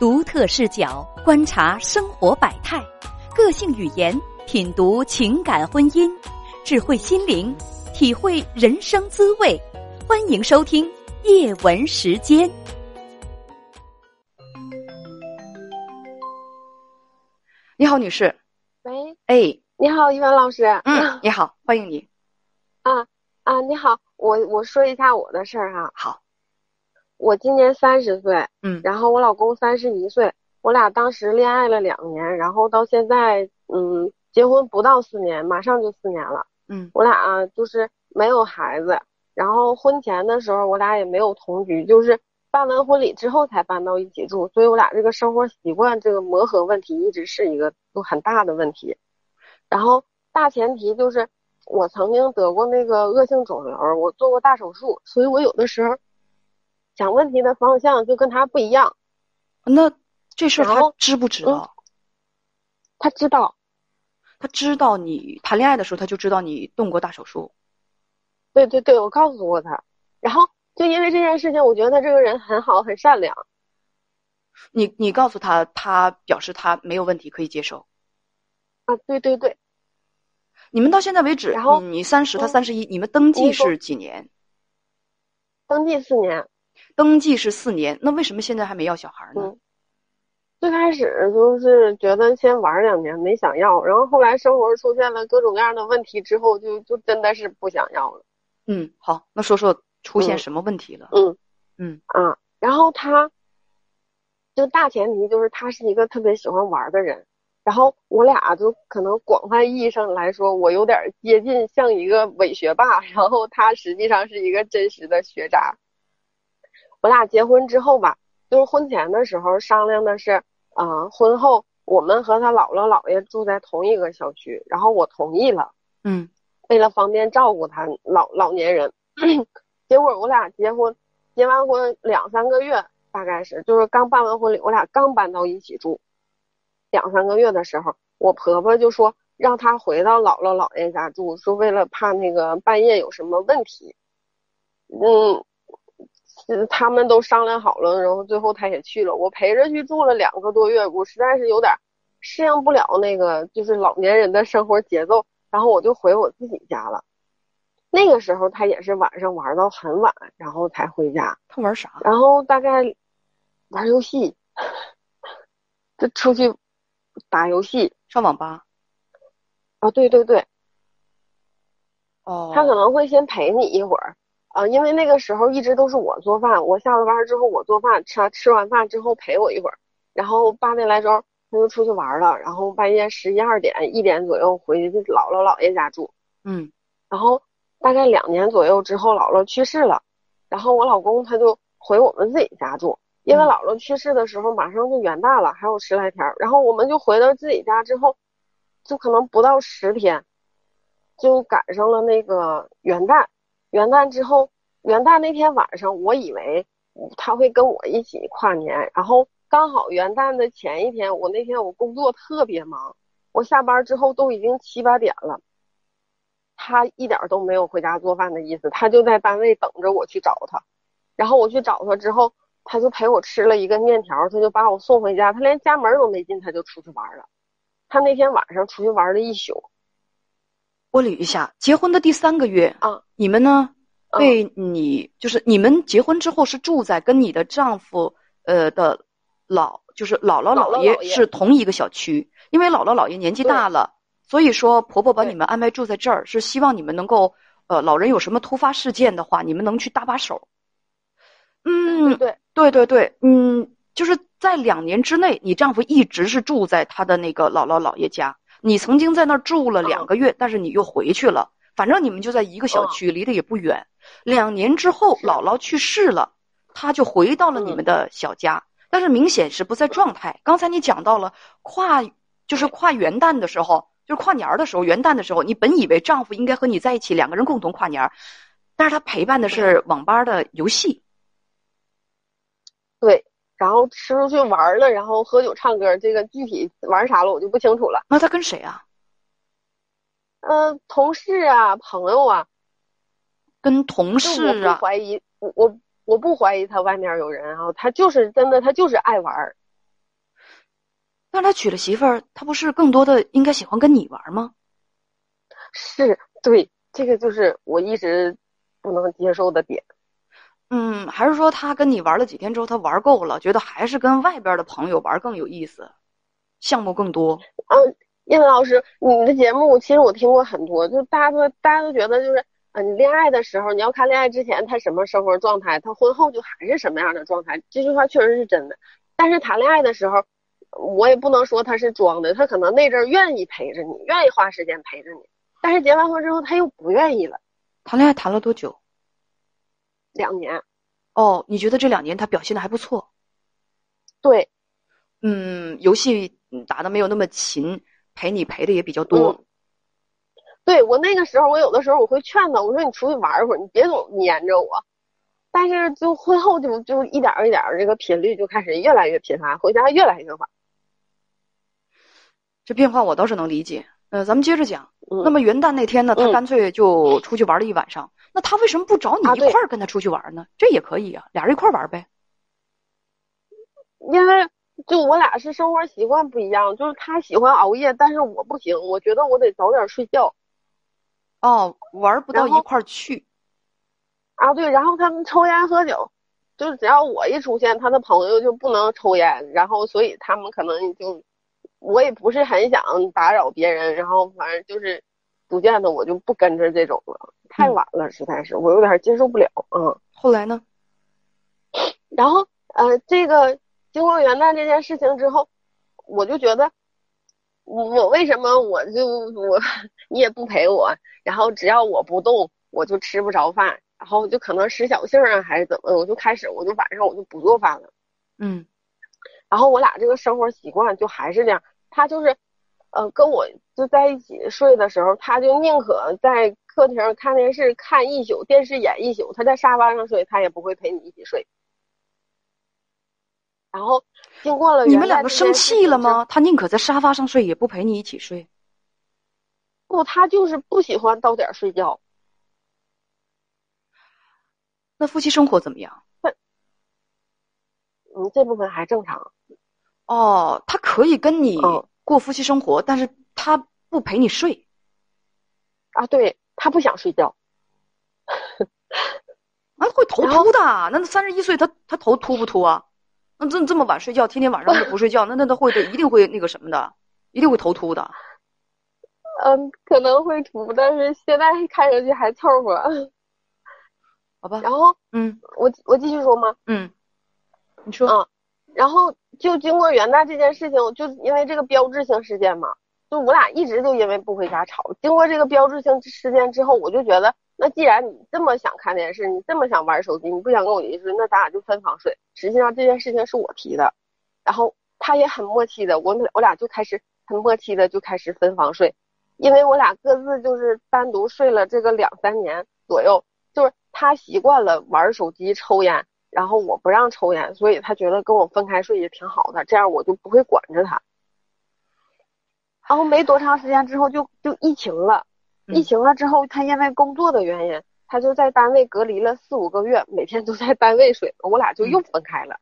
独特视角观察生活百态，个性语言品读情感婚姻，智慧心灵体会人生滋味。欢迎收听夜文时间。你好，女士。喂，哎，你好，一凡老师。嗯，你好，欢迎你。啊啊，你好，我我说一下我的事儿哈。好，我今年三十岁，嗯然后我老公三十一岁，我俩当时恋爱了两年，然后到现在，嗯，结婚不到四年，马上就四年了。嗯我俩就是没有孩子，然后婚前的时候我俩也没有同居，就是办完婚礼之后才搬到一起住，所以我俩这个生活习惯这个磨合问题一直是一个都很大的问题。然后大前提就是我曾经得过那个恶性肿瘤，我做过大手术，所以我有的时候想问题的方向就跟他不一样。那这事儿他知不知道？他知道，他知道你谈恋爱的时候，他就知道你动过大手术。对对对，我告诉过他。然后就因为这件事情，我觉得他这个人很好，很善良。你你告诉他，他表示他没有问题，可以接受。啊，对对对，你们到现在为止，然后你你三十，他嗯三十一，你们登记是几年？登记四年。登记是四年，那为什么现在还没要小孩呢？嗯最开始就是觉得先玩两年没想要，然后后来生活出现了各种各样的问题之后，就就真的是不想要了。嗯，好，那说说出现嗯什么问题了？嗯嗯啊，然后他，就大前提就是他是一个特别喜欢玩的人，然后我俩就可能广泛意义上来说，我有点接近像一个伪学霸，然后他实际上是一个真实的学渣。我俩结婚之后吧，就是婚前的时候商量的是，啊、婚后我们和他姥姥姥爷住在同一个小区，然后我同意了。嗯为了方便照顾他老老年人，结果我俩结婚，结完婚两三个月，大概是就是刚办完婚礼，我俩刚搬到一起住，两三个月的时候，我婆婆就说让他回到姥姥姥爷家住，说为了怕那个半夜有什么问题，嗯，是他们都商量好了，然后最后他也去了，我陪着去住了两个多月，我实在是有点适应不了那个就是老年人的生活节奏。然后我就回我自己家了。那个时候他也是晚上玩到很晚，然后才回家。他玩啥？然后大概玩游戏，就出去打游戏上网吧？啊，对对对，哦，他可能会先陪你一会儿，啊，因为那个时候一直都是我做饭，我下了班之后我做饭，吃吃完饭之后陪我一会儿，然后八点来钟他就出去玩了，然后半夜十一二点一点左右回去姥姥姥爷家住。嗯然后大概两年左右之后，姥姥去世了，然后我老公他就回我们自己家住，因为嗯姥姥去世的时候马上就元旦了，还有十来天儿，然后我们就回到自己家之后，就可能不到十天，就赶上了那个元旦。元旦之后，元旦那天晚上，我以为他会跟我一起跨年，然后刚好元旦的前一天，我那天我工作特别忙，我下班之后都已经七八点了。他一点都没有回家做饭的意思，他就在单位等着我去找他。然后我去找他之后，他就陪我吃了一个面条，他就把我送回家，他连家门都没进，他就出去玩了。他那天晚上出去玩了一宿。我捋一下，结婚的第三个月啊，你们呢？嗯被你就是你们结婚之后是住在跟你的丈夫呃的老就是姥姥姥爷姥姥姥爷。是同一个小区，因为姥姥姥爷年纪大了，所以说婆婆把你们安排住在这儿，是希望你们能够呃老人有什么突发事件的话，你们能去搭把手。嗯，对。对对对，嗯，就是在两年之内，你丈夫一直是住在他的那个姥姥姥爷家。你曾经在那儿住了两个月，但是你又回去了。反正你们就在一个小区，离得也不远。两年之后，姥姥去世了，他就回到了你们的小家，但是明显是不在状态。刚才你讲到了跨，就是跨元旦的时候，就是跨年儿的时候，元旦的时候，你本以为丈夫应该和你在一起，两个人共同跨年儿，但是他陪伴的是网吧的游戏。对，然后吃出去玩了，然后喝酒唱歌，这个具体玩啥了我就不清楚了。那他跟谁啊？嗯、同事啊，朋友啊，跟同就事我不啊？怀疑，我我我不怀疑他外面有人啊，他就是真的，他就是爱玩儿。但他娶了媳妇儿，他不是更多的应该喜欢跟你玩吗？是对，这个就是我一直不能接受的点。嗯，还是说他跟你玩了几天之后，他玩够了，觉得还是跟外边的朋友玩更有意思，项目更多。嗯，叶子老师，你的节目其实我听过很多，就大家都大家都觉得就是，嗯，你恋爱的时候你要看恋爱之前他什么生活状态，他婚后就还是什么样的状态，这句话确实是真的。但是谈恋爱的时候，我也不能说他是装的，他可能那阵儿愿意陪着你，愿意花时间陪着你，但是结完婚之后他又不愿意了。谈恋爱谈了多久？两年，哦，你觉得这两年他表现的还不错？对，嗯，游戏打的没有那么勤，陪你陪的也比较多。嗯对我那个时候，我有的时候我会劝他，我说你出去玩一会儿，你别总粘着我。但是就婚后就就一点儿一点儿，这个频率就开始越来越频繁，回家越来越晚。这变化我倒是能理解。呃，咱们接着讲。嗯那么元旦那天呢，他嗯干脆就出去玩了一晚上。那他为什么不找你一块儿跟他出去玩呢？这也可以啊，俩人一块儿玩呗。因为就我俩是生活习惯不一样，就是他喜欢熬夜，但是我不行，我觉得我得早点睡觉哦，玩不到一块儿去。啊。对，然后他们抽烟喝酒，就是只要我一出现，他的朋友就不能抽烟，然后所以他们可能就我也不是很想打扰别人，然后反正就是逐渐的我就不跟着这种了，太嗯晚了，实在是我有点接受不了，嗯。后来呢？然后呃，这个经过元旦这件事情之后，我就觉得，我我为什么我就我你也不陪我，然后只要我不动，我就吃不着饭，然后就可能使小性儿啊，还是怎么，我就开始我就晚上我就不做饭了。嗯然后我俩这个生活习惯就还是这样，他就是，呃，跟我就在一起睡的时候，他就宁可在客厅看电视看一宿，电视演一宿，他在沙发上睡，他也不会陪你一起睡。然后经过了你们两个生？气了吗？他宁可在沙发上睡，也不陪你一起睡。不，他就是不喜欢到点儿睡觉。那夫妻生活怎么样？嗯，这部分还正常。哦，他可以跟你嗯过夫妻生活，但是他不陪你睡。啊，对他不想睡觉。啊，会头秃的。那三十一岁，他他头秃不秃啊？那这这么晚睡觉，天天晚上都不睡觉，那那他会的，一定会那个什么的，一定会头秃的。嗯，可能会秃，但是现在看上去还凑合。好吧，然后嗯我我继续说吗？嗯，你说，嗯然后就经过元旦这件事情，就因为这个标志性事件嘛，就我俩一直就因为不回家吵。经过这个标志性事件之后，我就觉得，那既然你这么想看电视，你这么想玩手机，你不想跟我一起睡，那咱俩就分房睡。实际上这件事情是我提的，然后他也很默契的，我们我俩就开始很默契的就开始分房睡，因为我俩各自就是单独睡了这个两三年左右，就是他习惯了玩手机、抽烟。然后我不让抽烟，所以他觉得跟我分开睡也挺好的，这样我就不会管着他。然后没多长时间之后就就疫情了，嗯疫情了之后，他因为工作的原因，他就在单位隔离了四五个月，每天都在单位睡，我俩就又分开了。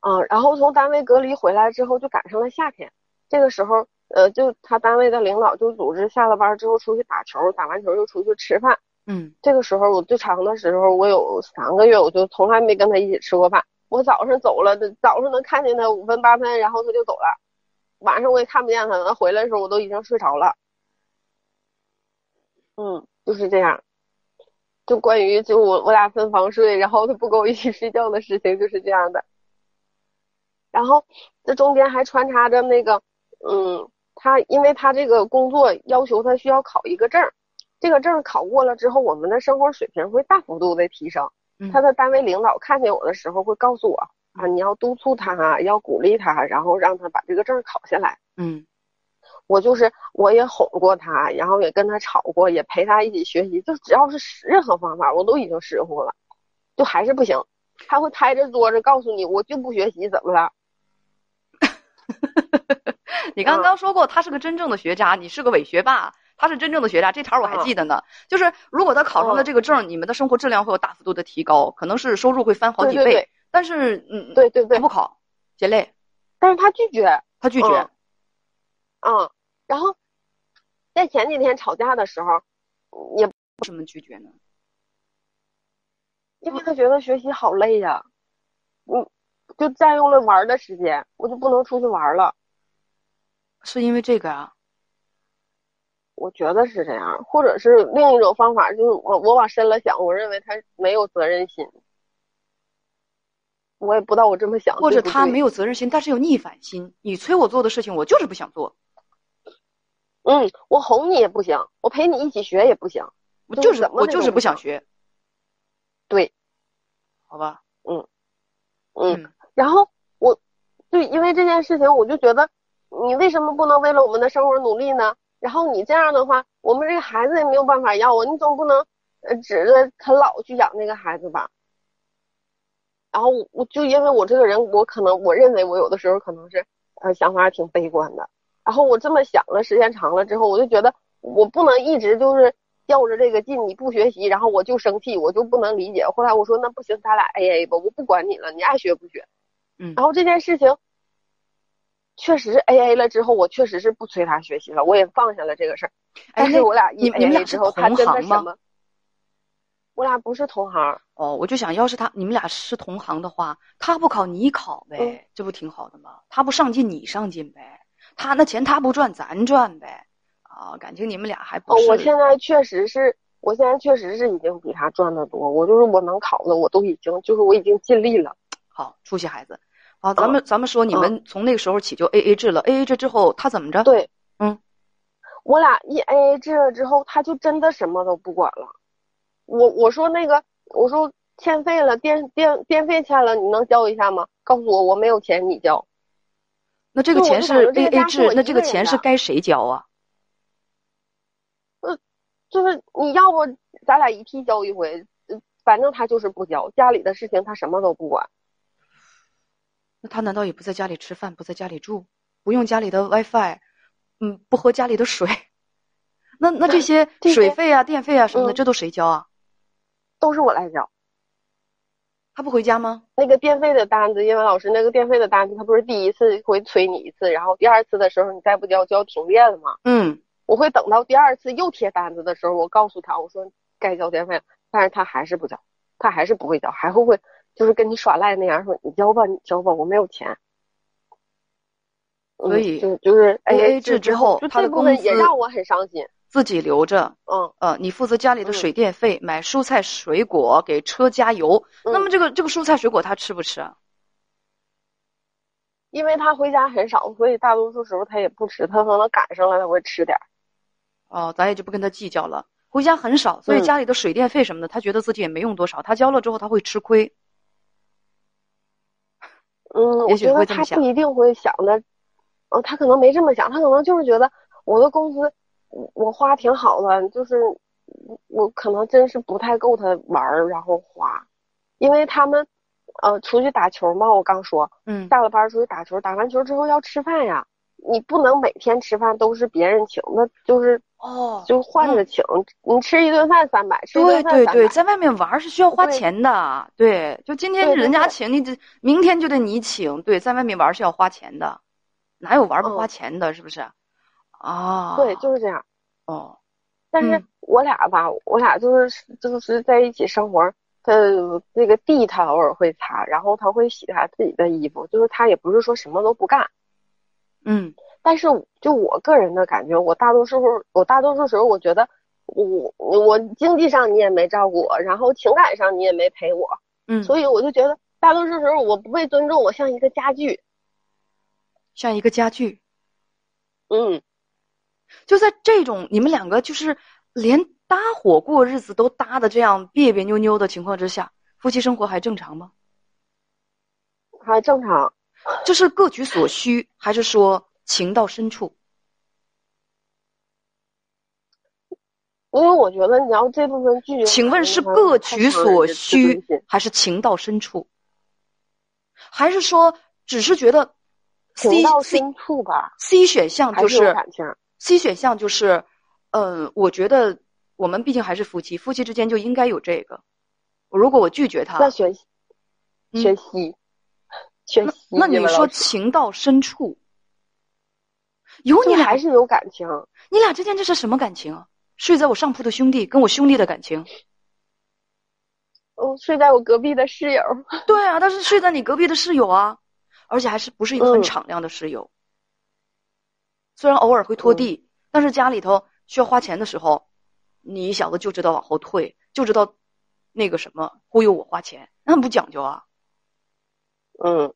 嗯，然后从单位隔离回来之后，就赶上了夏天，这个时候，呃，就他单位的领导就组织下了班之后出去打球，打完球又出去吃饭。嗯这个时候我最长的时候，我有三个月，我就从来没跟他一起吃过饭。我早上走了，早上能看见他五分八分，然后他就走了。晚上我也看不见他，他回来的时候我都已经睡着了。嗯，就是这样。就关于就我我俩分房睡，然后他不跟我一起睡觉的事情就是这样的。然后这中间还穿插着那个，嗯，他因为他这个工作要求他需要考一个证。这个证考过了之后，我们的生活水平会大幅度的提升。嗯他的单位领导看见我的时候会告诉我啊，你要督促他啊，要鼓励他，然后让他把这个证考下来。嗯我就是我也哄过他，然后也跟他吵过，也陪他一起学习，就只要是任何方法，我都已经试过了，就还是不行。他会拍着桌子告诉你，我就不学习，怎么了？你刚刚说过他是个真正的学渣，你是个伪学霸。他是真正的学渣，这茬我还记得呢。就是如果他考上了嗯这个证，你们的生活质量会有大幅度的提高，可能是收入会翻好几倍。但是，嗯，对对对他不考，嫌累。但是他拒绝，他拒绝。嗯，然后在前几天吵架的时候，也为什么拒绝呢？因为他觉得学习好累呀，嗯，就占用了玩的时间，我就不能出去玩了。是因为这个啊？我觉得是这样，或者是另一种方法，就是我我往深了想，我认为他没有责任心。我也不知道我这么想，或者他没有责任心，但是有逆反心。你催我做的事情，我就是不想做。嗯，我哄你也不行，我陪你一起学也不行，我就是我就是不想学。对，好吧，嗯嗯，然后我就因为这件事情，我就觉得你为什么不能为了我们的生活努力呢？然后你这样的话，我们这个孩子也没有办法要啊，你总不能呃指着啃老去养那个孩子吧？然后我就因为我这个人，我可能我认为我有的时候可能是呃想法挺悲观的。然后我这么想了，时间长了之后，我就觉得我不能一直就是较着这个劲，你不学习，然后我就生气，我就不能理解。后来我说那不行，咱俩 A A 吧，我不管你了，你爱学不学。嗯。然后这件事情。确实 A A 了之后，我确实是不催他学习了，我也放下了这个事儿。但是我俩一 A A 之后，他真的什么？我俩不是同行。哦，我就想要是他你们俩是同行的话，他不考你考呗，这不挺好的吗？他不上进你上进呗，他那钱他不赚咱赚呗。啊，感情你们俩还不是？我现在确实是，我现在确实是已经比他赚的多。我就是我能考的，我都已经就是我已经尽力了。好，出息孩子。好，咱们咱们说，你们从那个时候起就 A A 制了。A A 制之后，他怎么着？对，嗯，我俩一 A A 制了之后，他就真的什么都不管了。我我说那个，我说欠费了，电电电费欠了，你能交一下吗？告诉我我没有钱，你交。那这个钱是 A A 制，那这个钱是该谁交啊？呃，就是你要不咱俩一替交一回，反正他就是不交，家里的事情他什么都不管。那他难道也不在家里吃饭，不在家里住，不用家里的 WiFi，嗯，不喝家里的水？那那这些水费啊、电费啊什么的，这都谁交啊？都是我来交。他不回家吗？那个电费的单子，英文老师，那个电费的单子，他不是第一次会催你一次，然后第二次的时候你再不交就要停电了吗？嗯，我会等到第二次又贴单子的时候，我告诉他，我说该交电费了，但是他还是不交，他还是不会交，还会会。就是跟你耍赖那样说，你交吧，你交吧，我没有钱。所以就就是 A A 制之后，他的工资也让我很伤心。自己留着，嗯呃，你负责家里的水电费，买蔬菜水果，给车加油。那么这个这个蔬菜水果他吃不吃啊？因为他回家很少，所以大多数时候他也不吃，他可能赶上了他会吃点。哦，咱也就不跟他计较了。回家很少，所以家里的水电费什么的，他觉得自己也没用多少，他交了之后他会吃亏。嗯，我觉得他不一定会想的，呃，他可能没这么想，他可能就是觉得我的工资我花挺好的，就是我可能真是不太够他玩儿，然后花，因为他们呃出去打球嘛，我刚说，嗯，下了班出去打球，打完球之后要吃饭呀，你不能每天吃饭都是别人请，那就是。哦，就换着请，你吃一顿饭三百，吃一顿饭对对对，在外面玩是需要花钱的。对，就今天人家请你，这明天就得你请。对，在外面玩是要花钱的，哪有玩不花钱的？是不是？啊，对，就是这样。哦，但是我俩吧，我俩就是就是在一起生活，他那个地他偶尔会擦，然后他会洗他自己的衣服，就是他也不是说什么都不干。嗯。但是，就我个人的感觉，我大多数时候，我大多数时候，我觉得我我经济上你也没照顾我，然后情感上你也没陪我，嗯，所以我就觉得大多数时候我不被尊重，我像一个家具，像一个家具，嗯，就在这种你们两个就是连搭伙过日子都搭的这样别别扭扭的情况之下，夫妻生活还正常吗？还正常，就是各取所需，还是说？情到深处，因为我觉得你要这部分拒绝，请问是各取所需，还是情到深处？还是说只是觉得情到深处吧？C 选项就是，C 选项就是，嗯，我觉得我们毕竟还是夫妻，夫妻之间就应该有这个。如果我拒绝他，那选选 C。全吸那你说情到深处，有你俩还是有感情。你俩之间这是什么感情啊？睡在我上铺的兄弟跟我兄弟的感情。哦，睡在我隔壁的室友。对啊，他是睡在你隔壁的室友啊，而且还是不是一个很嗯敞亮的室友。虽然偶尔会拖地，但是家里头需要花钱的时候，你小子就知道往后退，就知道那个什么忽悠我花钱，那很不讲究啊。嗯，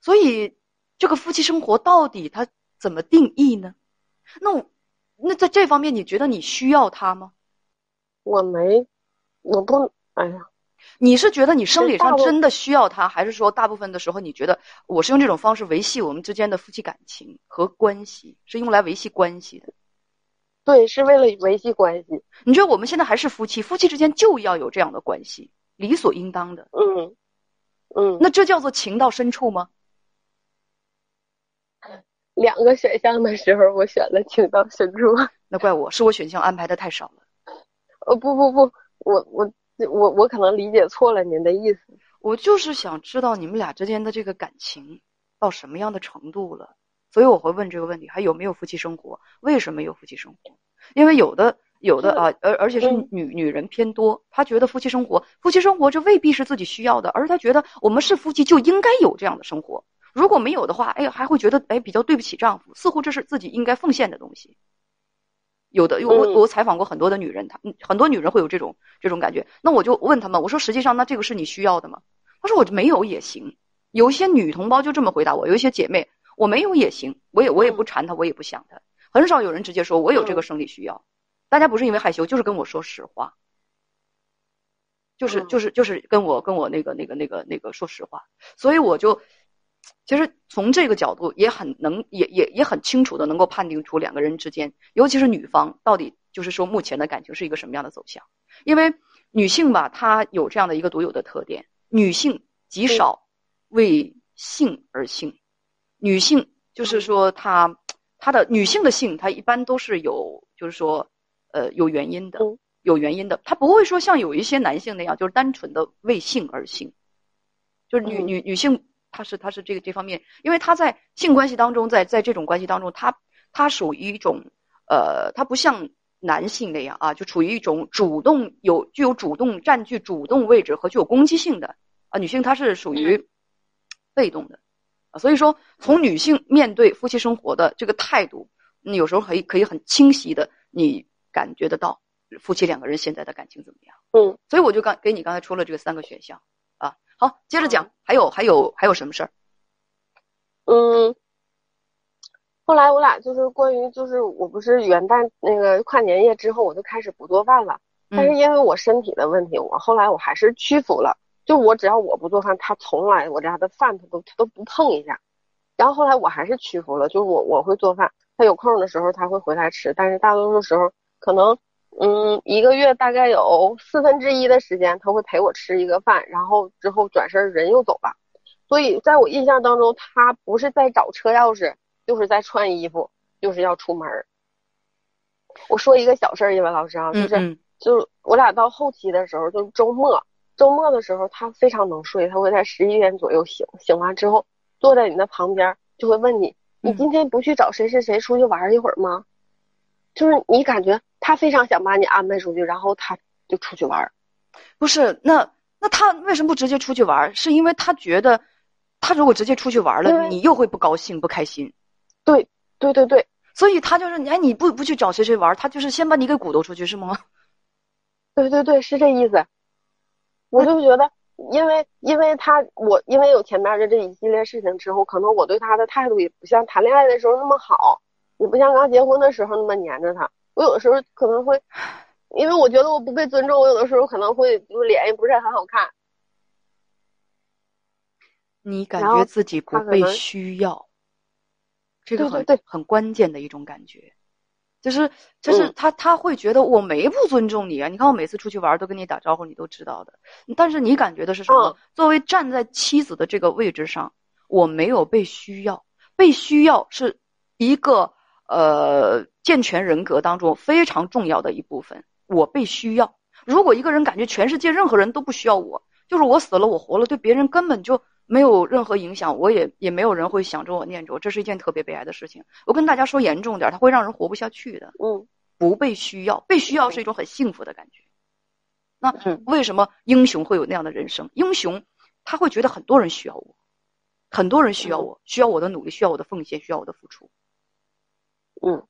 所以这个夫妻生活到底它怎么定义呢？那我那在这方面，你觉得你需要他吗？我没，我不，哎呀，你是觉得你生理上真的需要他，还是说大部分的时候你觉得我是用这种方式维系我们之间的夫妻感情和关系，是用来维系关系的？对，是为了维系关系。你觉得我们现在还是夫妻，夫妻之间就要有这样的关系，理所应当的。嗯，嗯，那这叫做情到深处吗？两个选项的时候，我选了情到深处。那怪我，是我选项安排的太少了。呃，不不不，我我我我可能理解错了您的意思。我就是想知道你们俩之间的这个感情到什么样的程度了，所以我会问这个问题：还有没有夫妻生活？为什么有夫妻生活？因为有的有的啊，而而且是嗯女女人偏多，她觉得夫妻生活，夫妻生活这未必是自己需要的，而她觉得我们是夫妻就应该有这样的生活。如果没有的话，哎，还会觉得哎比较对不起丈夫，似乎这是自己应该奉献的东西。有的，我嗯我采访过很多的女人，她嗯很多女人会有这种这种感觉。那我就问他们，我说实际上那这个是你需要的吗？她说我没有也行。有一些女同胞就这么回答我，有一些姐妹我没有也行，我也我也不缠她，我也不想她。很少有人直接说我有这个生理需要，大家不是因为害羞，就是跟我说实话，就是嗯就是就是跟我跟我那个那个那个那个说实话，所以我就其实从这个角度也很能也也也很清楚的能够判定出两个人之间，尤其是女方到底就是说目前的感情是一个什么样的走向，因为女性吧，她有这样的一个独有的特点，女性极少为性而性，女性就是说她她的女性的性，她一般都是有就是说呃有原因的嗯，有原因的，她不会说像有一些男性那样就是单纯的为性而性，就是女嗯。女女性她是他是这个这方面，因为他在性关系当中，在在这种关系当中，他他属于一种呃，他不像男性那样啊，就处于一种主动有具有主动占据主动位置和具有攻击性的。啊，女性她是属于被动的。啊，所以说从女性面对夫妻生活的这个态度，你有时候可以可以很清晰的你感觉得到夫妻两个人现在的感情怎么样。嗯，所以我就刚给你刚才出了这个三个选项。啊。好，接着讲，还有还有还有什么事儿？嗯，后来我俩就是关于就是我不是元旦那个跨年夜之后我就开始不做饭了，但是嗯因为我身体的问题，我后来我还是屈服了。就我只要我不做饭，他从来我家的饭他都他都不碰一下。然后后来我还是屈服了，就是我我会做饭，他有空的时候他会回来吃，但是大多数时候可能嗯一个月大概有四分之一的时间他会陪我吃一个饭，然后之后转身人又走了。所以在我印象当中，他不是在找车钥匙，就是在穿衣服，就是要出门儿。我说一个小事儿，一文老师啊，就是、嗯嗯就我俩到后期的时候，就是周末，周末的时候他非常能睡，他会在十一点左右醒，醒完之后坐在你的旁边，就会问你，你嗯今天不去找谁谁谁出去玩一会儿吗？就是你感觉他非常想把你安排出去，然后他就出去玩儿。不是，那那他为什么不直接出去玩儿？是因为他觉得，他如果直接出去玩儿了，你又会不高兴、不开心，对对对对所以他就是，哎，你不不去找谁谁玩儿，他就是先把你给鼓捣出去，是吗？对对对，是这意思。我就觉得，因为因为他我因为有前面的这一系列事情之后，可能我对他的态度也不像谈恋爱的时候那么好，也不像刚结婚的时候那么黏着他。我有的时候可能会，因为我觉得我不被尊重，我有的时候可能会就是脸也不是很好看。你感觉自己不被需要，这个很对很关键的一种感觉，就是就是嗯他他会觉得我没不尊重你啊！你看我每次出去玩都跟你打招呼，你都知道的，但是你感觉的是什么？嗯作为站在妻子的这个位置上，我没有被需要，被需要是一个呃健全人格当中非常重要的一部分。我被需要，如果一个人感觉全世界任何人都不需要我，就是我死了我活了，对别人根本就没有任何影响，我也也没有人会想着我念着我，这是一件特别悲哀的事情。我跟大家说严重点，它会让人活不下去的。嗯不被需要，被需要是一种很幸福的感觉。那嗯为什么英雄会有那样的人生？英雄他会觉得很多人需要我，很多人需要我，需要我的努力，需要我的奉献，需要我的付出。嗯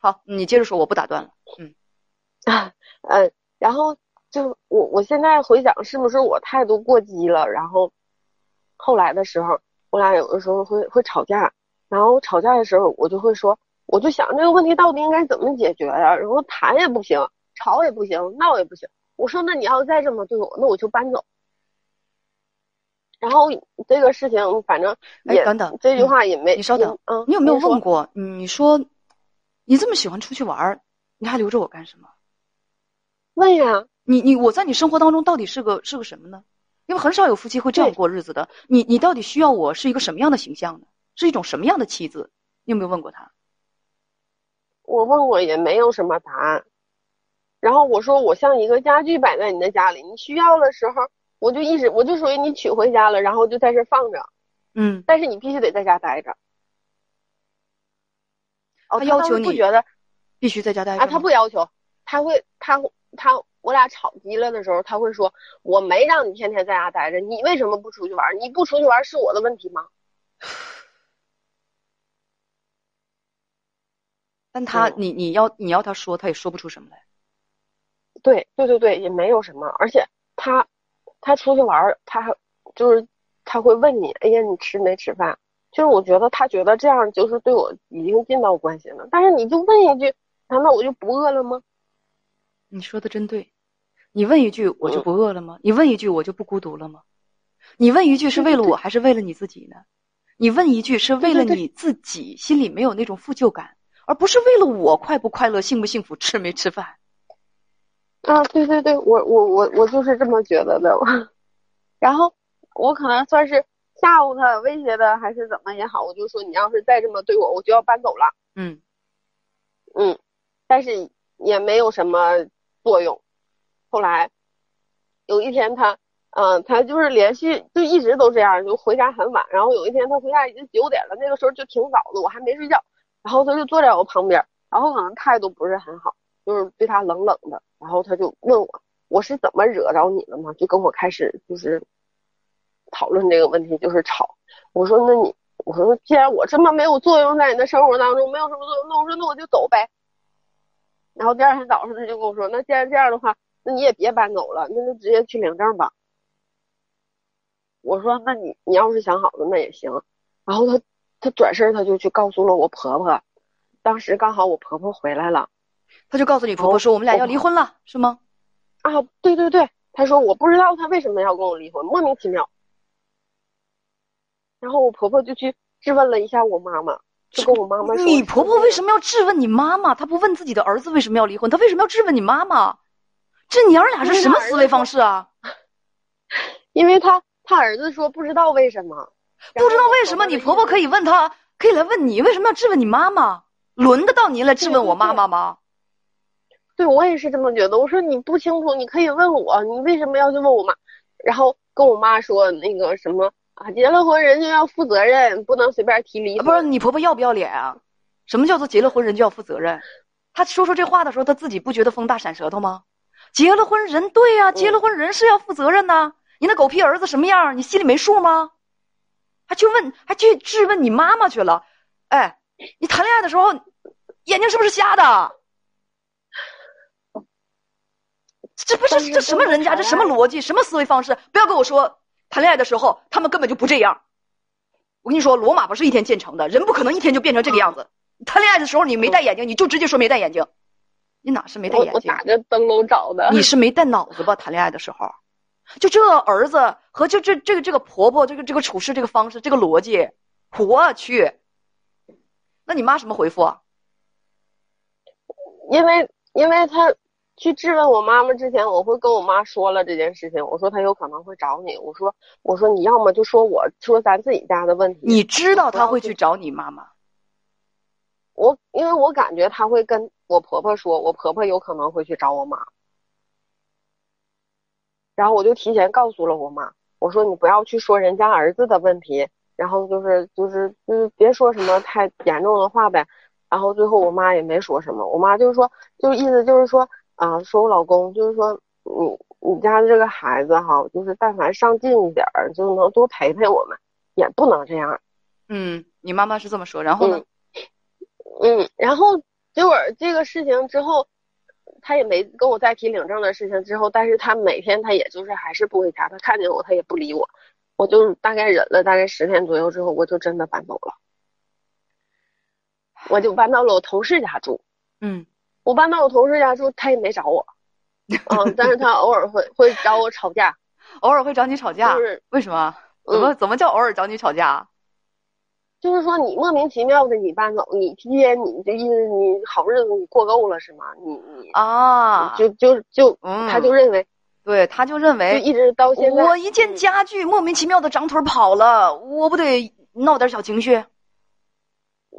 好，你接着说，我不打断了。嗯啊 呃，然后就我我现在回想，是不是我态度过激了？然后后来的时候，我俩有的时候会会吵架，然后吵架的时候，我就会说，我就想这个问题到底应该怎么解决呀？然后谈也不行，吵也不行，闹也不行。我说，那你要再这么对我，那我就搬走。然后这个事情，反正也哎等等这句话也没，你稍等也嗯，你有没有问过？你说你这么喜欢出去玩儿，你还留着我干什么？问呀？你你我在你生活当中到底是个是个什么呢？因为很少有夫妻会这样过日子的。你你到底需要我是一个什么样的形象呢？是一种什么样的妻子？你有没有问过他？我问过也没有什么答案。然后我说我像一个家具摆在你的家里，你需要的时候我就一直我就属于你娶回家了，然后就在这放着，嗯，但是你必须得在家待着。哦，他要求你不觉得必须在家待着啊，他不要求，他会他他我俩吵急了的时候，他会说我没让你天天在家待着，你为什么不出去玩？你不出去玩是我的问题吗？但他嗯你你要你要他说，他也说不出什么来。对对对对，也没有什么，而且他他出去玩，他还就是他会问你，哎呀，你吃没吃饭？就是我觉得他觉得这样就是对我已经尽到关心了，但是你就问一句，难道我就不饿了吗？你说的真对，你问一句我就不饿了吗？你问一句我就不孤独了吗？你问一句是为了我还是为了你自己呢？你问一句是为了你自己心里没有那种负疚感，而不是为了我快不快乐、幸不幸福、吃没吃饭。啊，对对对，我我我我就是这么觉得的。然后我可能算是吓唬他、威胁他，还是怎么也好，我就说你要是再这么对我，我就要搬走了。嗯，嗯，但是也没有什么作用。后来有一天他，嗯、他就是连续就一直都这样，就回家很晚。然后有一天他回家已经九点了，那个时候就挺早的，我还没睡觉。然后他就坐在我旁边，然后可能态度不是很好，就是对他冷冷的。然后他就问我，我是怎么惹着你了吗？就跟我开始就是讨论这个问题，就是吵。我说那你，我说既然我这么没有作用在你的生活当中，没有什么作用，那我说那我就走呗。然后第二天早上他就跟我说，那既然这样的话，那你也别搬走了，那就直接去领证吧。我说那你你要是想好了那也行。然后他他转身他就去告诉了我婆婆，当时刚好我婆婆回来了。他就告诉你婆婆说我们俩要离婚了，是吗？啊，对对对，他说我不知道他为什么要跟我离婚，莫名其妙。然后我婆婆就去质问了一下我妈妈，就跟我妈妈说，你婆婆为什么？要质问你妈妈？她不问自己的儿子为什么要离婚，她为什么要质问你妈妈？这娘俩是什么思维方式啊？因为她她儿子说不知道为什么，不知道为什么你婆婆可以？以问她，可以来问你，为什么要质问你妈妈？轮得到您来质问我妈妈吗？对我也是这么觉得。我说你不清楚，你可以问我，你为什么要去问我妈？然后跟我妈说那个什么啊，结了婚人就要负责任，不能随便提离婚。啊不是你婆婆要不要脸啊？什么叫做结了婚人就要负责任？她说出这话的时候，她自己不觉得风大闪舌头吗？结了婚人对呀、结了婚人是要负责任呐。你那狗屁儿子什么样，你心里没数吗？还去问，还去质问你妈妈去了？哎，你谈恋爱的时候眼睛是不是瞎的？这不是这什么人家？这什么逻辑？什么思维方式？不要跟我说谈恋爱的时候他们根本就不这样。我跟你说，罗马不是一天建成的，人不可能一天就变成这个样子。谈恋爱的时候你没戴眼镜，你就直接说没戴眼镜。你哪是没戴眼镜打？着灯笼找的。你是没带脑子吧？谈恋爱的时候，就这儿子和就这这个这个婆婆这个这个处事这个方式这个逻辑，我去。那你妈什么回复啊？因为因为他去质问我妈妈之前，我会跟我妈说了这件事情，我说她有可能会找你，我说我说你要么就说我说咱自己家的问题，你知道她会去找你妈妈？我因为我感觉她会跟我婆婆说，我婆婆有可能会去找我妈，然后我就提前告诉了我妈，我说你不要去说人家儿子的问题，然后就是就是就是别说什么太严重的话呗。然后最后我妈也没说什么，我妈就是说，就意思就是说啊，说我老公就是说你你家的这个孩子哈，就是但凡上进一点儿，就能多陪陪我们，也不能这样。嗯，你妈妈是这么说，然后呢？嗯，然后结果这个事情之后。他也没跟我再提领证的事情之后，但是他每天他也就是还是不回家，他看见我他也不理我，我就大概忍了大概十天左右之后，我就真的搬走了，我就搬到了我同事家住。嗯，我搬到我同事家住，他也没找我，嗯，但是他偶尔会会找我吵架，偶尔会找你吵架，就是为什么？怎么怎么叫偶尔找你吵架？就是说，你莫名其妙的你搬走，你今天你这意思，你好日子你过够了是吗？你你啊，就就就，嗯他就认为，对，他就认为，一直到现在，我一件家具莫名其妙的长腿跑了，我不得闹点小情绪？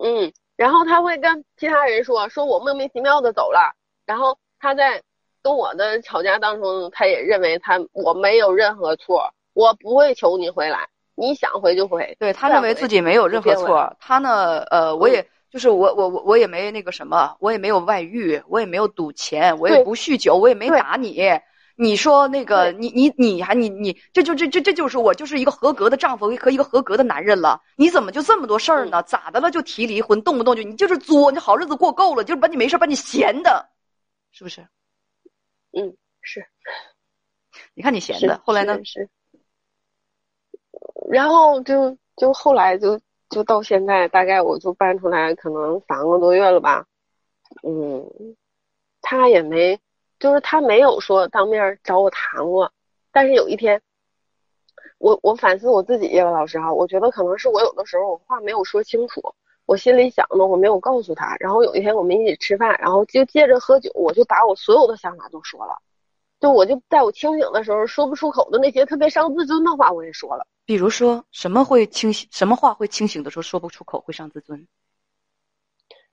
嗯，然后他会跟其他人说，说我莫名其妙的走了，然后他在跟我的吵架当中，他也认为他我没有任何错，我不会求你回来。你想回就回，对他认为自己没有任何错。他呢，呃，我也就是我我我我也没那个什么，我也没有外遇，我也没有赌钱，我也不酗酒，我也没打你。你说那个，你你你还你你这就这这这就是我就是一个合格的丈夫和一个合格的男人了。你怎么就这么多事儿呢？咋的了？就提离婚，动不动就你就是作，你好日子过够了，就是把你没事把你闲的，是不是？嗯，是。你看你闲的，后来呢？是。然后就就后来就就到现在，大概我就搬出来可能三个多月了吧，嗯，他也没，就是他没有说当面找我谈过，但是有一天，我我反思我自己，叶老师哈，我觉得可能是我有的时候我话没有说清楚，我心里想的我没有告诉他，然后有一天我们一起吃饭，然后就借着喝酒，我就把我所有的想法都说了，就我就在我清醒的时候说不出口的那些特别伤自尊的话，我也说了。比如说，什么会清醒？什么话会清醒的时候说不出口，会伤自尊？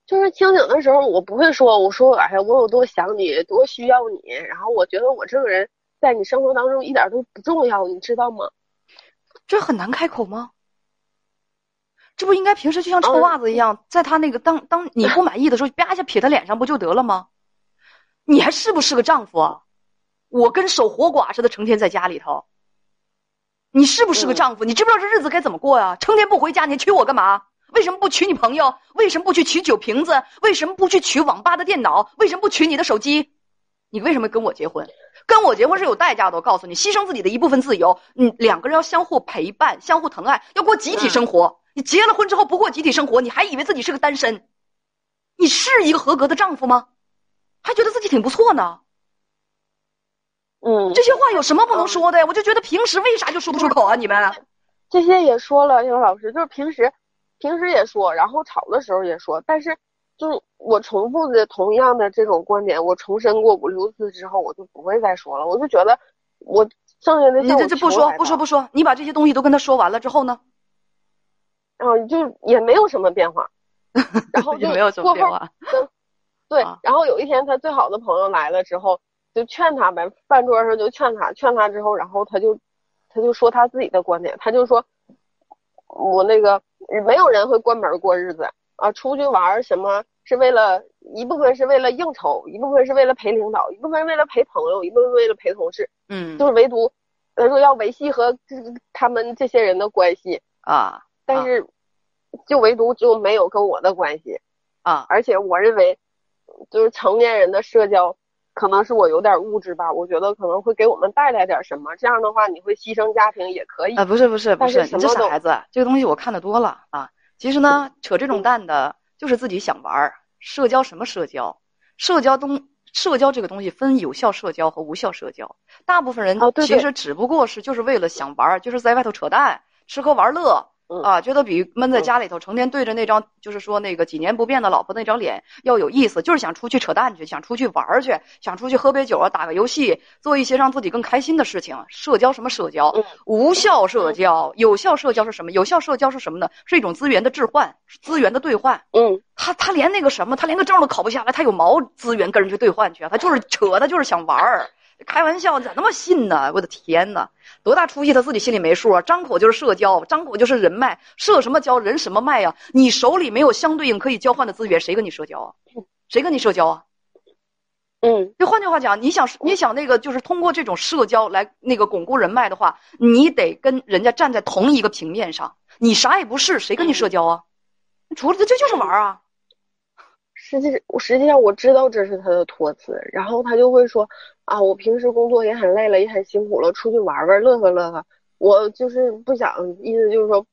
就是清醒的时候，我不会说，我说哎呀，我有多想你，多需要你，然后我觉得我这个人在你生活当中一点都不重要，你知道吗？这很难开口吗？这不应该平时就像臭袜子一样，在他那个当当你不满意的时候，啪一下撇他脸上不就得了吗？你还是不是个丈夫啊？我跟守活寡似的，成天在家里头。你是不是个丈夫？你知不知道这日子该怎么过呀？成天不回家，你娶我干嘛？为什么不娶你朋友？为什么不去取酒瓶子？为什么不去取网吧的电脑？为什么不娶你的手机？你为什么跟我结婚？跟我结婚是有代价的，我告诉你，牺牲自己的一部分自由。你，两个人要相互陪伴，相互疼爱，要过集体生活。你结了婚之后不过集体生活，你还以为自己是个单身？你是一个合格的丈夫吗？还觉得自己挺不错呢？嗯，这些话有什么不能说的呀？我就觉得平时为啥就说不出口啊？你们这些也说了，英老师就是平时，平时也说，然后吵的时候也说，但是就是我重复的同样的这种观点，我重申过五六次之后，我就不会再说了。我就觉得我剩下的你这这不说不说不说，你把这些东西都跟他说完了之后呢？嗯，就也没有什么变化，然后就没有什么变化。对，然后有一天他最好的朋友来了之后。就劝他呗，饭桌上就劝他，劝他之后，然后他就，他就说他自己的观点，他就说，我那个没有人会关门过日子。啊，出去玩什么是为了一部分是为了应酬，一部分是为了陪领导，一部分为了陪朋友，一部分为了陪同事，嗯，就是唯独他说要维系和他们这些人的关系啊，但是就唯独就没有跟我的关系啊，而且我认为就是成年人的社交。可能是我有点物质吧，我觉得可能会给我们带来点什么。这样的话，你会牺牲家庭也可以啊？不是不是不是，你这傻孩子，这个东西我看的多了啊。其实呢，扯这种淡的，就是自己想玩儿。社交什么社交？社交东社交这个东西分有效社交和无效社交。大部分人其实只不过是就是为了想玩儿，就是在外头扯淡、吃喝玩乐。啊，觉得比闷在家里头，成天对着那张就是说那个几年不变的老婆那张脸要有意思，就是想出去扯淡去，想出去玩去，想出去喝杯酒啊，打个游戏，做一些让自己更开心的事情。社交什么社交？无效社交，有效社交是什么？有效社交是什么呢？是一种资源的置换，资源的兑换。嗯，他他连那个什么，他连个证都考不下来，他有毛资源跟人去兑换去啊？他就是扯，他就是想玩儿。开玩笑，咋那么信呢？我的天哪，多大出息，他自己心里没数啊！张口就是社交，张口就是人脉，社什么交，人什么脉呀？你手里没有相对应可以交换的资源，谁跟你社交啊？谁跟你社交啊？嗯，就换句话讲，你想你想那个就是通过这种社交来那个巩固人脉的话，你得跟人家站在同一个平面上。你啥也不是，谁跟你社交啊？除了这这就是玩啊。实际我实际上我知道这是他的托词，然后他就会说啊，我平时工作也很累了，也很辛苦了，出去玩玩，乐呵乐呵。我就是不想，意思就是说，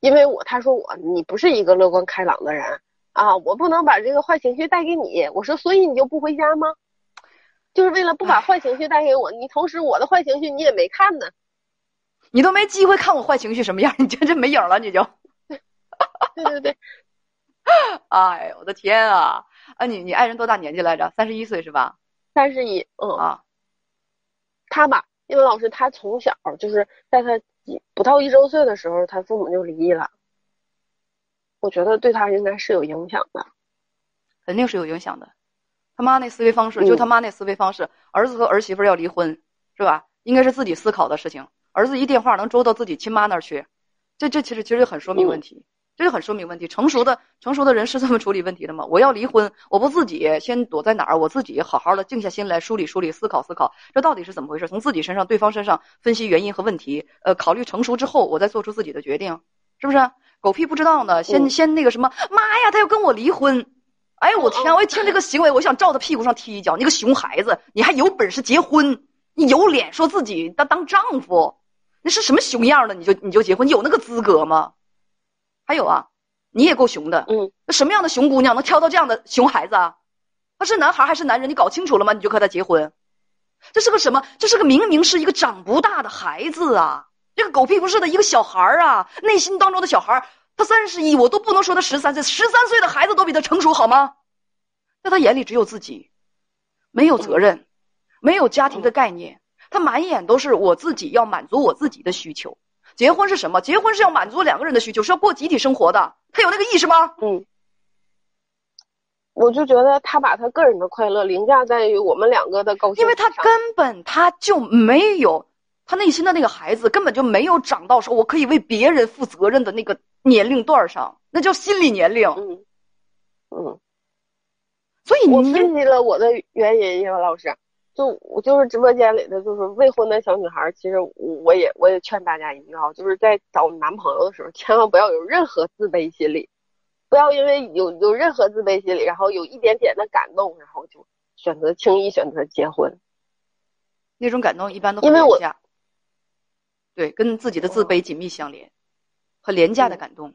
因为我他说我你不是一个乐观开朗的人啊，我不能把这个坏情绪带给你。我说，所以你就不回家吗？就是为了不把坏情绪带给我，你同时我的坏情绪你也没看呢，你都没机会看我坏情绪什么样，你真这没影了，你就。对对对。哎我的天啊！啊，你你爱人多大年纪来着？三十一岁是吧？三十一，嗯啊。他吧，因为老师他从小就是在他几不到一周岁的时候，他父母就离异了。我觉得对他应该是有影响的，肯定是有影响的。他妈那思维方式，就他妈那思维方式，儿子和儿媳妇要离婚，是吧？应该是自己思考的事情。儿子一电话能周到自己亲妈那儿去，这这其实其实很说明问题。这就很说明问题。成熟的成熟的人是这么处理问题的吗？我要离婚，我不自己先躲在哪儿？我自己好好的静下心来梳理梳理，思考思考，这到底是怎么回事？从自己身上、对方身上分析原因和问题，呃，考虑成熟之后，我再做出自己的决定，是不是？狗屁不知道呢！先先那个什么，妈呀，他要跟我离婚！哎呦我天！我一听这个行为，我想照他屁股上踢一脚。你个熊孩子，你还有本事结婚？你有脸说自己当当丈夫？那是什么熊样的？你就你就结婚？你有那个资格吗？还有啊，你也够熊的，嗯，那什么样的熊姑娘能挑到这样的熊孩子啊？他是男孩还是男人？你搞清楚了吗？你就和他结婚，这是个什么？这是个明明是一个长不大的孩子啊！这个狗屁不是的一个小孩啊！内心当中的小孩，他三十一，我都不能说他十三岁，十三岁的孩子都比他成熟好吗？在他眼里只有自己，没有责任，没有家庭的概念，他满眼都是我自己要满足我自己的需求。结婚是什么？结婚是要满足两个人的需求，是要过集体生活的。他有那个意识吗？嗯，我就觉得他把他个人的快乐凌驾在于我们两个的高兴，因为他根本他就没有他内心的那个孩子，根本就没有长到说我可以为别人负责任的那个年龄段上，那叫心理年龄。嗯嗯，所以我分析了我的原因，叶文老师。就我就是直播间里的，就是未婚的小女孩。其实我也我也劝大家一句啊，就是在找男朋友的时候，千万不要有任何自卑心理，不要因为有有任何自卑心理，然后有一点点的感动，然后就选择轻易选择结婚。那种感动一般都因为我对跟自己的自卑紧密相连，很廉价的感动。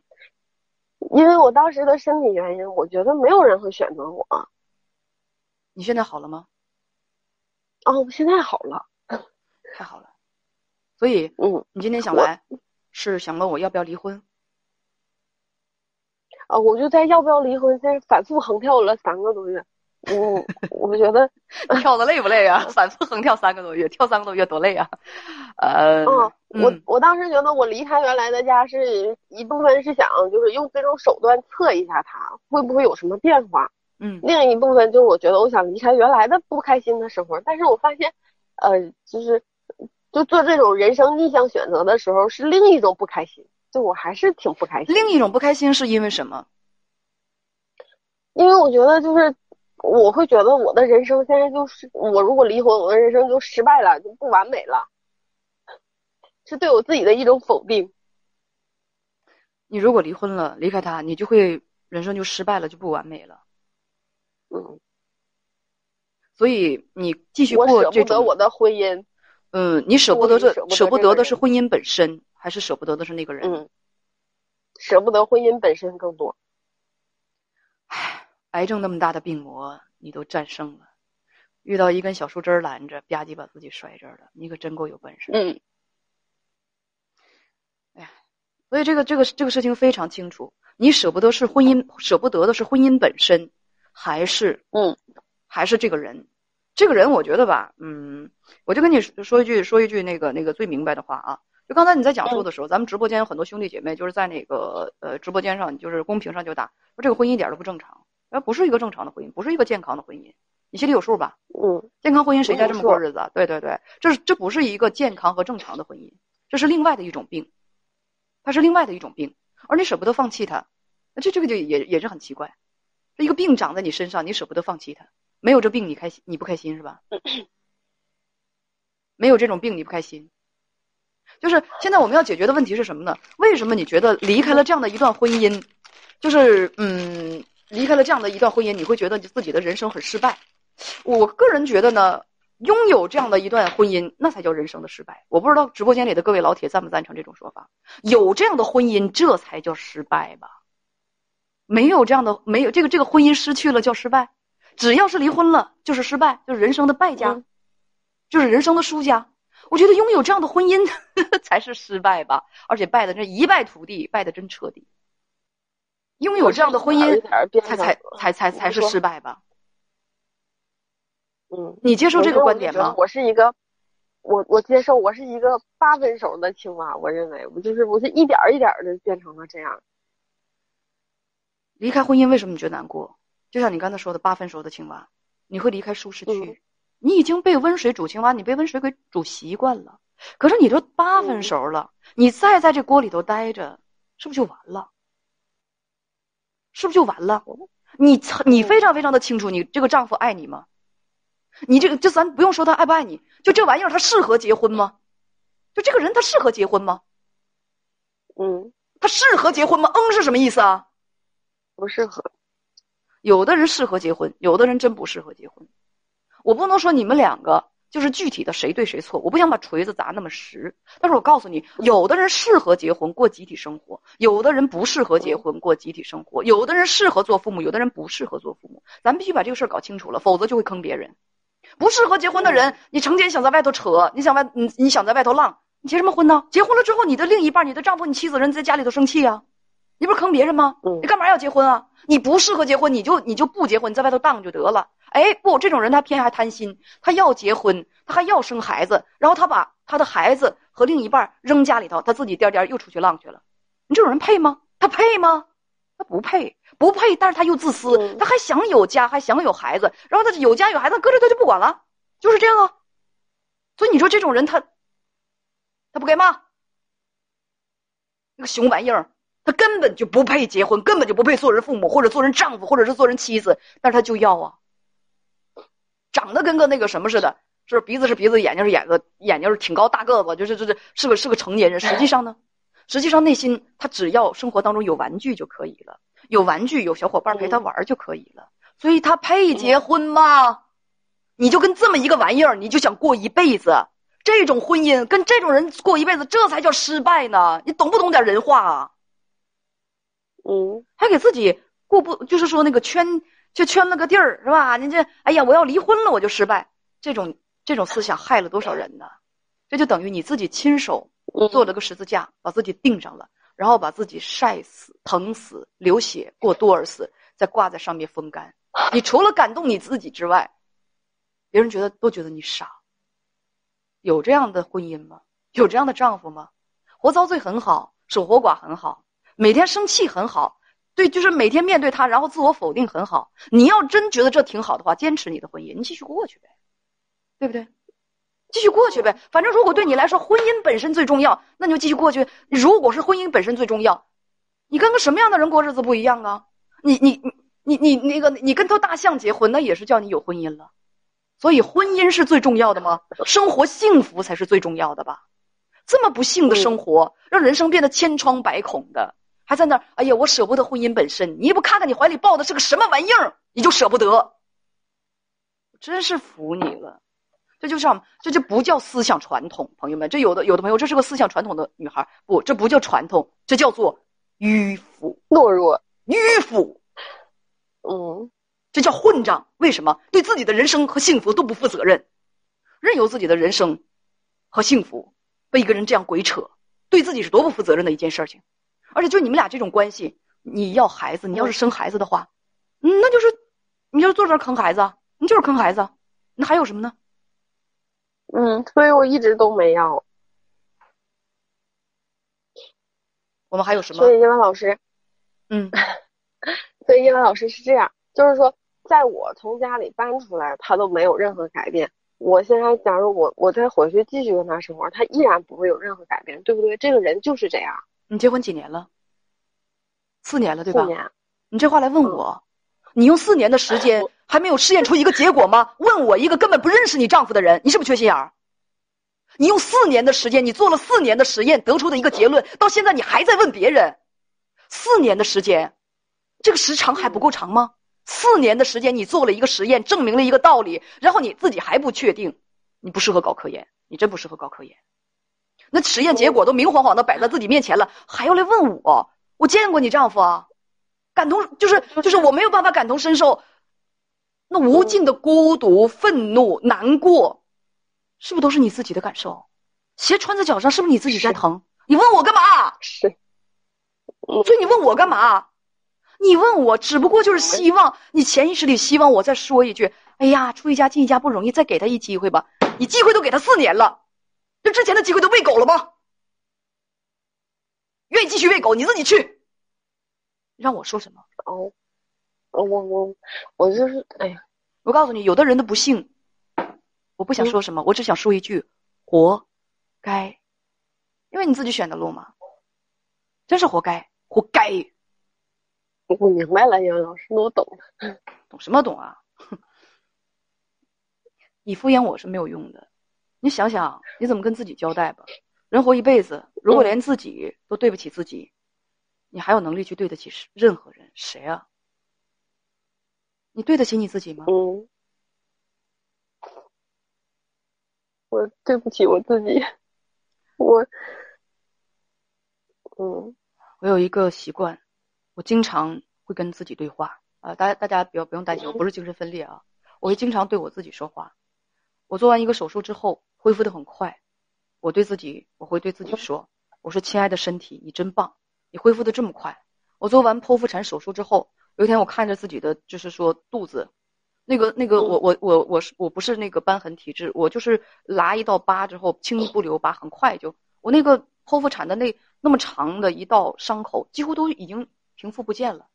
因为我当时的身体原因，我觉得没有人会选择我。你现在好了吗？哦，我现在好了，太好了。所以，嗯，你今天想来，是想问我要不要离婚？啊，我就在要不要离婚，在反复横跳了三个多月。我，我觉得 跳的累不累啊？反复横跳三个多月，跳三个多月多累啊！呃，嗯，我我当时觉得我离开原来的家是一部分是想就是用这种手段测一下他会不会有什么变化。嗯，另一部分就是我觉得我想离开原来的不开心的生活，但是我发现，呃，就是就做这种人生逆向选择的时候是另一种不开心，就我还是挺不开心。另一种不开心是因为什么？因为我觉得就是我会觉得我的人生现在就是我如果离婚，我的人生就失败了，就不完美了，是对我自己的一种否定。你如果离婚了，离开他，你就会人生就失败了，就不完美了。嗯，所以你继续过这种我的婚姻，嗯，你舍不得这舍不得的是婚姻本身，还是舍不得的是那个人？嗯，舍不得婚姻本身更多。唉，癌症那么大的病魔你都战胜了，遇到一根小树枝拦着，吧唧把自己摔这儿了，你可真够有本事。嗯，哎呀，所以这个这个这个事情非常清楚，你舍不得是婚姻，舍不得的是婚姻本身。还是嗯，还是这个人，这个人我觉得吧，嗯，我就跟你说一句说一句那个那个最明白的话啊，就刚才你在讲述的时候，咱们直播间有很多兄弟姐妹就是在那个呃直播间上，就是公屏上就打说这个婚姻一点都不正常，而不是一个正常的婚姻，不是一个健康的婚姻，你心里有数吧？嗯，健康婚姻谁家这么过日子啊？对对对，这是这不是一个健康和正常的婚姻，这是另外的一种病，它是另外的一种病，而你舍不得放弃它，那这这个就也也是很奇怪，这一个病长在你身上，你舍不得放弃它，没有这病你开心你不开心是吧？没有这种病你不开心，就是现在我们要解决的问题是什么呢？为什么你觉得离开了这样的一段婚姻，就是嗯，离开了这样的一段婚姻，你会觉得你自己的人生很失败？我个人觉得呢，拥有这样的一段婚姻，那才叫人生的失败。我不知道直播间里的各位老铁赞不赞成这种说法？有这样的婚姻，这才叫失败吧？没有这样的，没有这个这个婚姻失去了叫失败，只要是离婚了就是失败，就是人生的败家，嗯就是人生的输家。我觉得拥有这样的婚姻 才是失败吧，而且败的这一败涂地，败的真彻底。拥有这样的婚姻才才才才才是失败吧？嗯，你接受这个观点吗？我是一个，我我接受，我是一个八分熟的青蛙。我认为我就是我是一点一点的变成了这样。离开婚姻为什么你觉得难过？就像你刚才说的，八分熟的青蛙，你会离开舒适区。嗯你已经被温水煮青蛙，你被温水给煮习惯了。可是你都八分嗯熟了，你再在这锅里头待着，是不是就完了？是不是就完了？你你非常非常的清楚，你这个丈夫爱你吗？你这个，就咱不用说他爱不爱你，就这玩意儿他适合结婚吗？就这个人他适合结婚吗？嗯，他适合结婚吗？嗯是什么意思啊？不适合。有的人适合结婚，有的人真不适合结婚。我不能说你们两个就是具体的谁对谁错，我不想把锤子砸那么实。但是我告诉你，有的人适合结婚过集体生活，有的人不适合结婚过集体生活，有的人适合做父母，有的人不适合做父母。咱必须把这个事儿搞清楚了，否则就会坑别人。不适合结婚的人，你成天想在外头扯，你想外你你想在外头浪，你结什么婚呢？结婚了之后，你的另一半、你的丈夫、你妻子人在家里头生气啊，你不是坑别人吗？嗯你干嘛要结婚啊？你不适合结婚，你就你就不结婚，你在外头荡就得了。哎，不，这种人他偏还贪心，他要结婚，他还要生孩子，然后他把他的孩子和另一半扔家里头，他自己颠颠又出去浪去了。你这种人配吗？他配吗？他不配，不配。但是他又自私，嗯他还想有家，还想有孩子，然后他有家有孩子，搁这他就不管了，就是这样啊。所以你说这种人他，他不该骂，那个熊玩意儿，他根本就不配结婚，根本就不配做人父母，或者做人丈夫，或者是做人妻子，但是他就要啊，长得跟个那个什么似的，是鼻子是鼻子，眼睛是眼睛，眼睛是挺高大个子，就是就是是个是个成年人，实际上呢，实际上内心他只要生活当中有玩具就可以了，有玩具有小伙伴陪他玩就可以了，所以他配结婚吗？你就跟这么一个玩意儿，你就想过一辈子？这种婚姻跟这种人过一辈子，这才叫失败呢！你懂不懂点人话啊？嗯还给自己过不，就是说那个圈就圈了个地儿是吧？你这哎呀，我要离婚了我就失败，这种这种思想害了多少人呢？这就等于你自己亲手嗯，做了个十字架，把自己钉上了，然后把自己晒死、疼死、流血、过多而死，再挂在上面风干。你除了感动你自己之外，别人觉得都觉得你傻。有这样的婚姻吗？有这样的丈夫吗？活遭罪很好，守活寡很好，每天生气很好，对，就是每天面对他，然后自我否定很好。你要真觉得这挺好的话，坚持你的婚姻，你继续过去呗，对不对？继续过去呗。反正如果对你来说婚姻本身最重要，那你就继续过去。如果是婚姻本身最重要，你跟个什么样的人过日子不一样啊？你你你你你那个你跟头大象结婚，那也是叫你有婚姻了。所以婚姻是最重要的吗？生活幸福才是最重要的吧？这么不幸的生活，让人生变得千疮百孔的，还在那儿，哎呀，我舍不得婚姻本身。你也不看看你怀里抱的是个什么玩意儿，你就舍不得，真是服你了。这就像这就不叫思想传统，朋友们，这有的有的朋友这是个思想传统的女孩，不，这不叫传统，这叫做迂腐，懦弱。迂腐，嗯这叫混账。为什么？对自己的人生和幸福都不负责任，任由自己的人生和幸福被一个人这样鬼扯，对自己是多不负责任的一件事情。而且就你们俩这种关系，你要孩子，你要是生孩子的话，嗯，那就是你就坐这儿坑孩子啊，你就是坑孩子啊，那还有什么呢？嗯，所以我一直都没要。我们还有什么所？以英文老师，嗯 所以英文老师是这样，就是说在我从家里搬出来，他都没有任何改变。我现在假如我我再回去继续跟他生活，他依然不会有任何改变，对不对？这个人就是这样。你结婚几年了？四年了，对吧？四年。你这话来问我，你用四年的时间还没有试验出一个结果吗？问我一个根本不认识你丈夫的人，你是不是缺心眼儿？你用四年的时间，你做了四年的实验，得出的一个结论，到现在你还在问别人？四年的时间，这个时长还不够长吗？四年的时间，你做了一个实验，证明了一个道理，然后你自己还不确定，你不适合搞科研，你真不适合搞科研。那实验结果都明晃晃的摆在自己面前了，还要来问我？我见过你丈夫啊，感同就是就是我没有办法感同身受，那无尽的孤独、愤怒、难过，是不是都是你自己的感受？鞋穿在脚上，是不是你自己在疼？你问我干嘛？是。所以你问我干嘛？你问我，只不过就是希望你潜意识里希望我再说一句：“哎呀，出一家进一家不容易，再给他一机会吧。”你机会都给他四年了，这之前的机会都喂狗了吗？愿意继续喂狗，你自己去。让我说什么？哦，我我我就是哎呀，我告诉你，有的人的不幸，我不想说什么，我只想说一句：活该，因为你自己选的路嘛，真是活该，活该。我明白了，杨老师，我懂了。懂什么懂啊？你敷衍我是没有用的。你想想，你怎么跟自己交代吧？人活一辈子，如果连自己都对不起自己，你还有能力去对得起任何人？谁啊？你对得起你自己吗？嗯，我对不起我自己。我，嗯，我有一个习惯。我经常会跟自己对话啊，大家大家不要不用担心，我不是精神分裂啊，我会经常对我自己说话。我做完一个手术之后恢复的很快，我对自己我会对自己说：“我说亲爱的身体，你真棒，你恢复的这么快。”我做完剖腹产手术之后，有一天我看着自己的就是说肚子，那个那个我我我我是我不是那个瘢痕体质，我就是拉一道疤之后轻易不留疤，很快就我那个剖腹产的那那么长的一道伤口几乎都已经。平复不见了，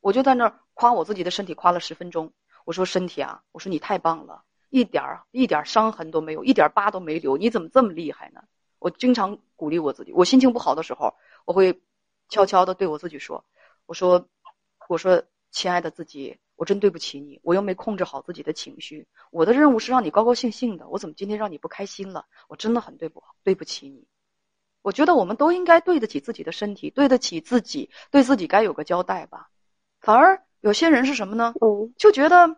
我就在那儿夸我自己的身体，夸了十分钟。我说身体啊，我说你太棒了，一点儿一点伤痕都没有，一点疤都没留，你怎么这么厉害呢？我经常鼓励我自己。我心情不好的时候，我会悄悄的对我自己说：“我说，我说，亲爱的自己，我真对不起你，我又没控制好自己的情绪。我的任务是让你高高兴兴的，我怎么今天让你不开心了？我真的很对不对不起你。”我觉得我们都应该对得起自己的身体，对得起自己，对自己该有个交代吧。反而有些人是什么呢？嗯，就觉得，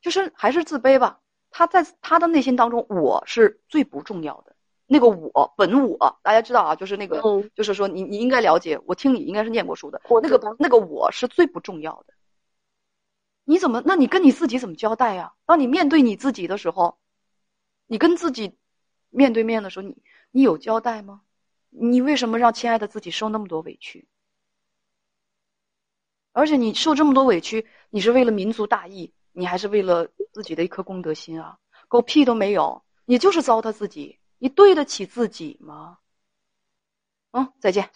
就是还是自卑吧。他在他的内心当中，我是最不重要的。那个我本我，大家知道啊，就是那个，就是说你你应该了解。我听你应该是念过书的。那个那个我是最不重要的。你怎么？那你跟你自己怎么交代呀？当你面对你自己的时候，你跟自己面对面的时候，你你有交代吗？你为什么让亲爱的自己受那么多委屈？而且你受这么多委屈，你是为了民族大义，你还是为了自己的一颗公德心啊？狗屁都没有，你就是糟蹋自己，你对得起自己吗？嗯，再见。